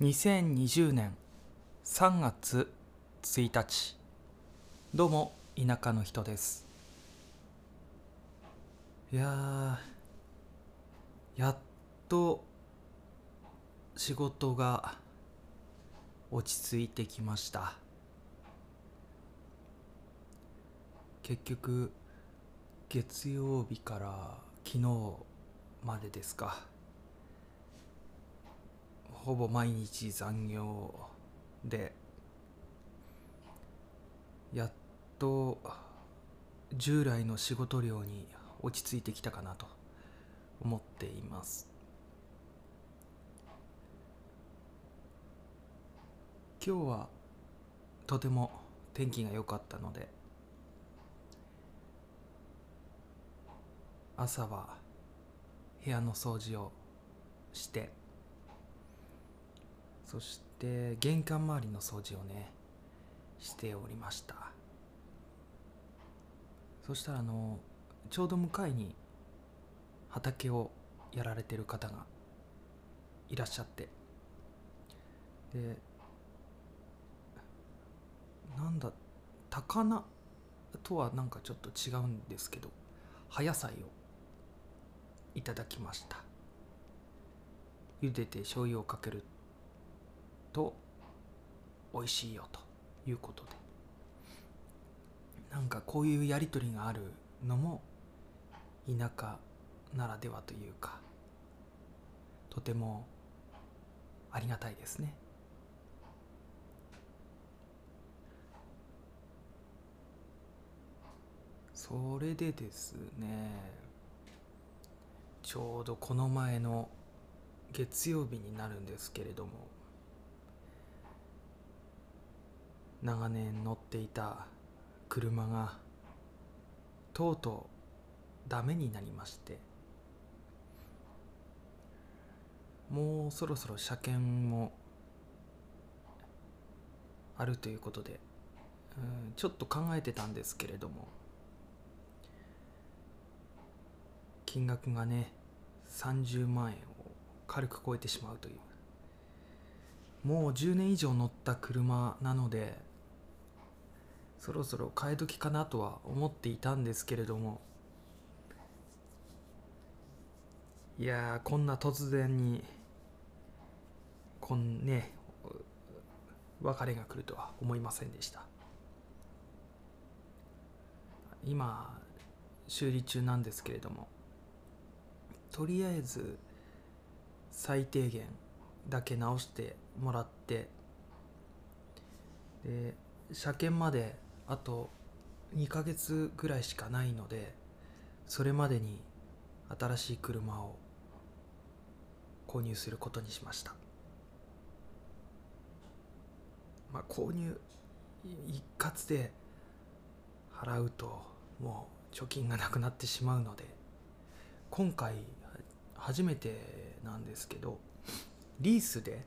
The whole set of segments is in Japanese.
2020年3月1日どうも田舎の人です。いややっと仕事が落ち着いてきました。結局月曜日から昨日までですか。ほぼ毎日残業でやっと従来の仕事量に落ち着いてきたかなと思っています。今日はとても天気が良かったので朝は部屋の掃除をしてそして玄関周りの掃除をねしておりました。そしたらあのちょうど向かいに畑をやられてる方がいらっしゃって。でなんだ高菜とはなんかちょっと違うんですけど葉野菜をいただきました。茹でて醤油をかけると美味しいよということで。なんかこういうやり取りがあるのも田舎ならではというかとてもありがたいですね。それでですねちょうどこの前の月曜日になるんですけれども長年乗っていた車がとうとうダメになりまして。もうそろそろ車検もあるということで、ちょっと考えてたんですけれども。金額がね30万円を軽く超えてしまうという。もう10年以上乗った車なのでそろそろ替え時かなとは思っていたんですけれども。いやこんな突然にこんね別れが来るとは思いませんでした。今修理中なんですけれどもとりあえず最低限だけ直してもらってで車検まであと2ヶ月ぐらいしかないのでそれまでに新しい車を購入することにしました。まあ購入一括で払うともう貯金がなくなってしまうので今回初めてなんですけどリースで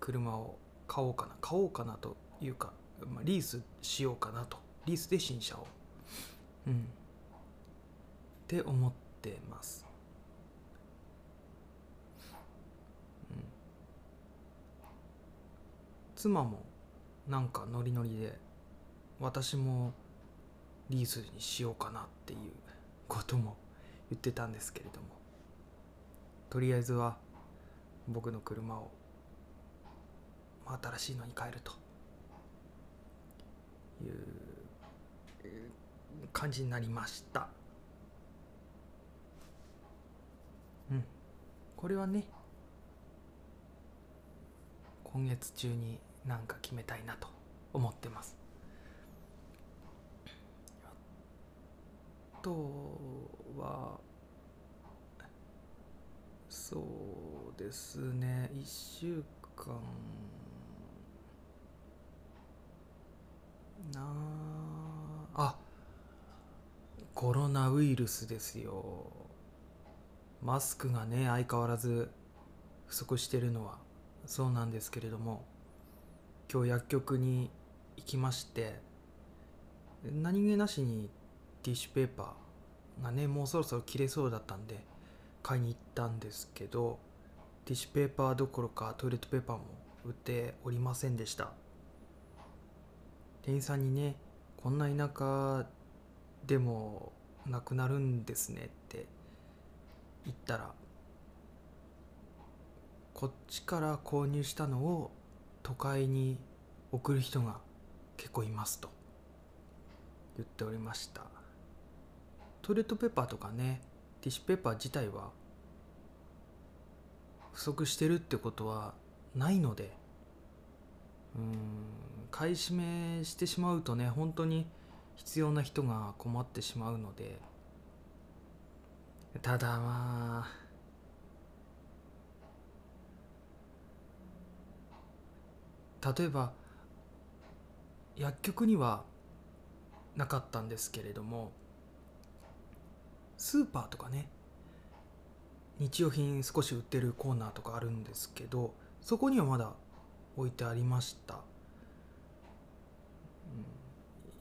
車を買おうかな買おうかなというか、まあ、リースしようかなと。リースで新車を。うん。って思ってます、うん、妻もなんかノリノリで私もリースにしようかなっていうことも言ってたんですけれども。とりあえずは僕の車を新しいのに変えるという感じになりました。うん。これはね今月中になんか決めたいなと思ってます。あとはそうですね1週間。なあコロナウイルスですよ。マスクがね相変わらず不足してるのはそうなんですけれども今日薬局に行きまして何気なしにティッシュペーパーがねもうそろそろ切れそうだったんで買いに行ったんですけどティッシュペーパーどころかトイレットペーパーも売っておりませんでした。店員さんにねこんな田舎でもなくなるんですねって言ったらこっちから購入したのを都会に送る人が結構いますと言っておりました。トイレットペーパーとかねティッシュペーパー自体は不足してるってことはないのでうん買い占めしてしまうとね本当に必要な人が困ってしまうのでただまあ例えば薬局にはなかったんですけれどもスーパーとかね日用品少し売ってるコーナーとかあるんですけどそこにはまだ置いてありました、うん、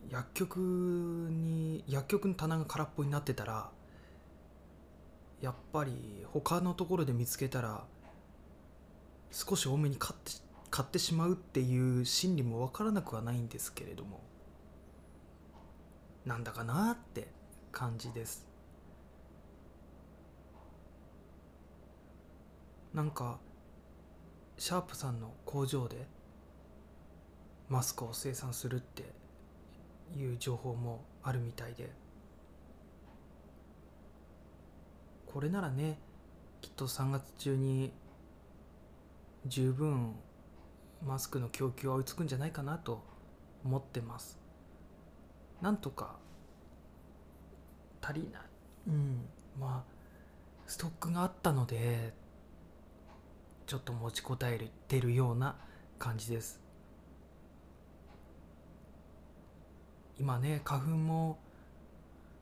薬局に薬局の棚が空っぽになってたらやっぱり他のところで見つけたら少し多めに買って買ってしまうっていう心理も分からなくはないんですけれどもなんだかなって感じです。なんかシャープさんの工場でマスクを生産するっていう情報もあるみたいで。これならねきっと3月中に十分マスクの供給は追いつくんじゃないかなと思ってます。なんとか足りない。うん。まあストックがあったのでちょっと持ちこたえてるような感じです。今ね花粉も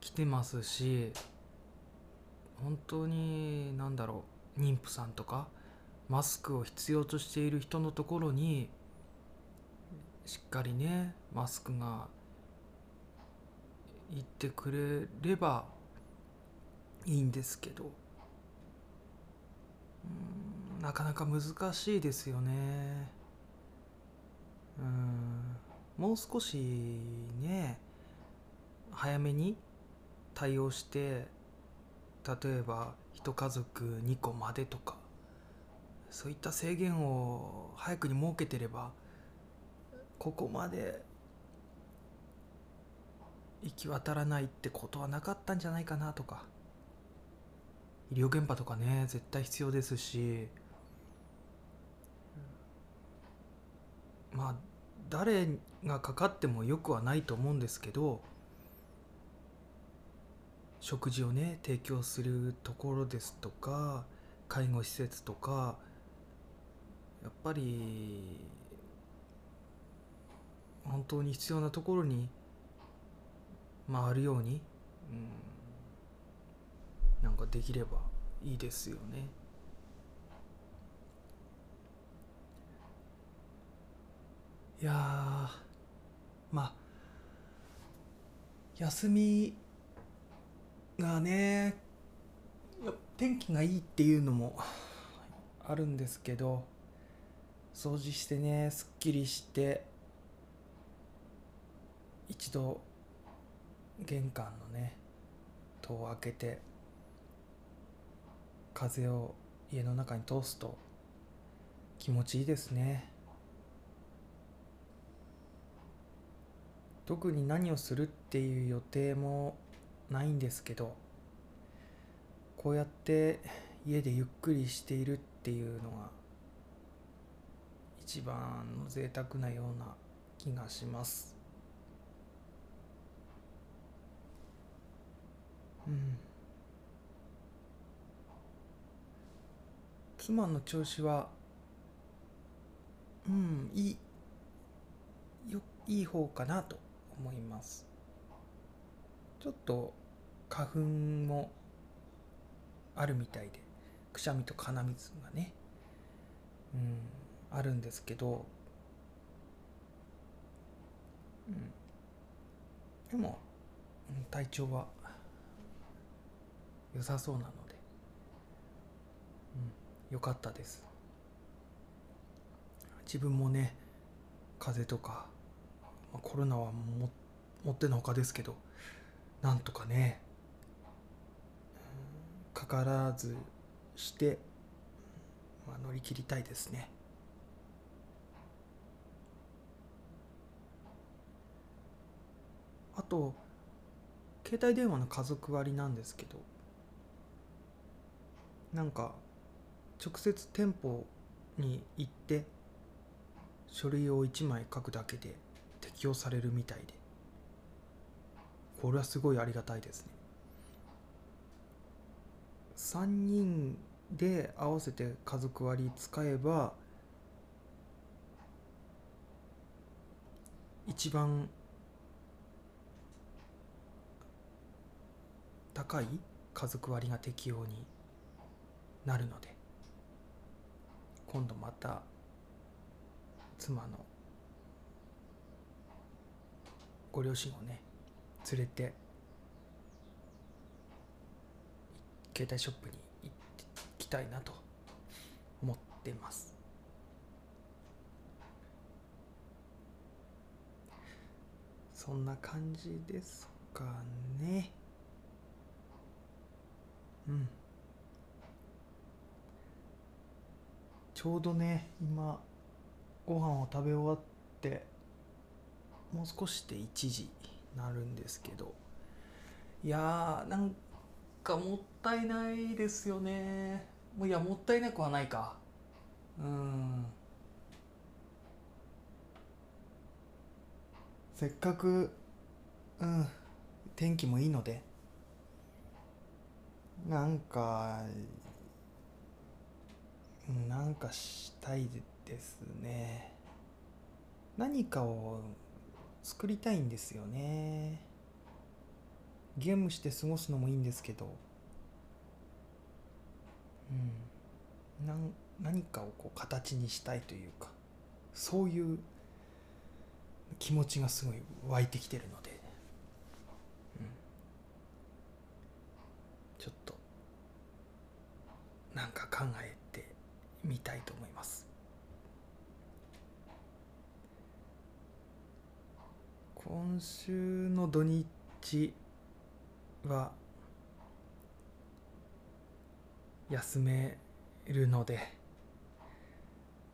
来てますし本当に何だろう妊婦さんとかマスクを必要としている人のところにしっかりねマスクが行ってくれればいいんですけど。なかなか難しいですよね。うん。もう少しね早めに対応して例えば一家族2個までとかそういった制限を早くに設けてればここまで行き渡らないってことはなかったんじゃないかなとか医療現場とかね絶対必要ですしまあ誰がかかってもよくはないと思うんですけど食事をね提供するところですとか介護施設とかやっぱり本当に必要なところに回るように、うん、なんかできればいいですよね。いやまあ休みがね天気がいいっていうのもあるんですけど掃除してねすっきりして一度玄関のね戸を開けて風を家の中に通すと気持ちいいですね。特に何をするっていう予定もないんですけどこうやって家でゆっくりしているっていうのが一番の贅沢なような気がします。うん。妻の調子はうんいいよいい方かなと。思います。ちょっと花粉もあるみたいでくしゃみと鼻水がねうんあるんですけど、うん、でも体調は良さそうなので、うん、よかったです。自分もね風邪とかまあコロナはももってのほかですけどなんとかねかからずして、まあ、乗り切りたいですね。あと携帯電話の家族割なんですけどなんか直接店舗に行って書類を1枚書くだけで適用されるみたいで。これはすごいありがたいですね。3人で合わせて家族割使えば一番高い家族割が適用になるので今度また妻のご両親をね連れて携帯ショップに行きたいなと思ってます。そんな感じですかね。うん。ちょうどね今ご飯を食べ終わってもう少しで1時なるんですけど。いやーなんかもったいないですよね。もういやもったいなくはないか。うん。せっかくうん天気もいいので。なんかうんなんかしたいですね。何かを作りたいんですよね。ゲームして過ごすのもいいんですけど。うん。なん何かをこう形にしたいというかそういう気持ちがすごい湧いてきてるので、うん、ちょっとなんか考えてみたいと思います今週の土日は休めるので。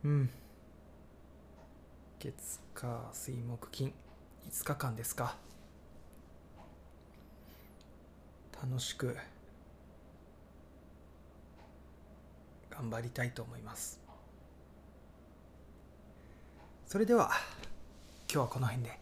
うん。月火水木金。5日間ですか。楽しく。頑張りたいと思います。それでは今日はこの辺で。